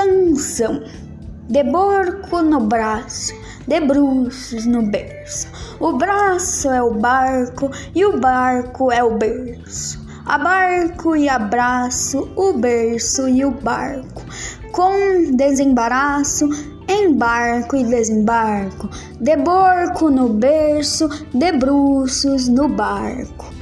Canção de borco no braço, de bruços no berço. O braço é o barco e o barco é o berço. A barco e abraço, o berço e o barco. Com desembaraço, embarco e desembarco, de borco no berço, de bruços no barco.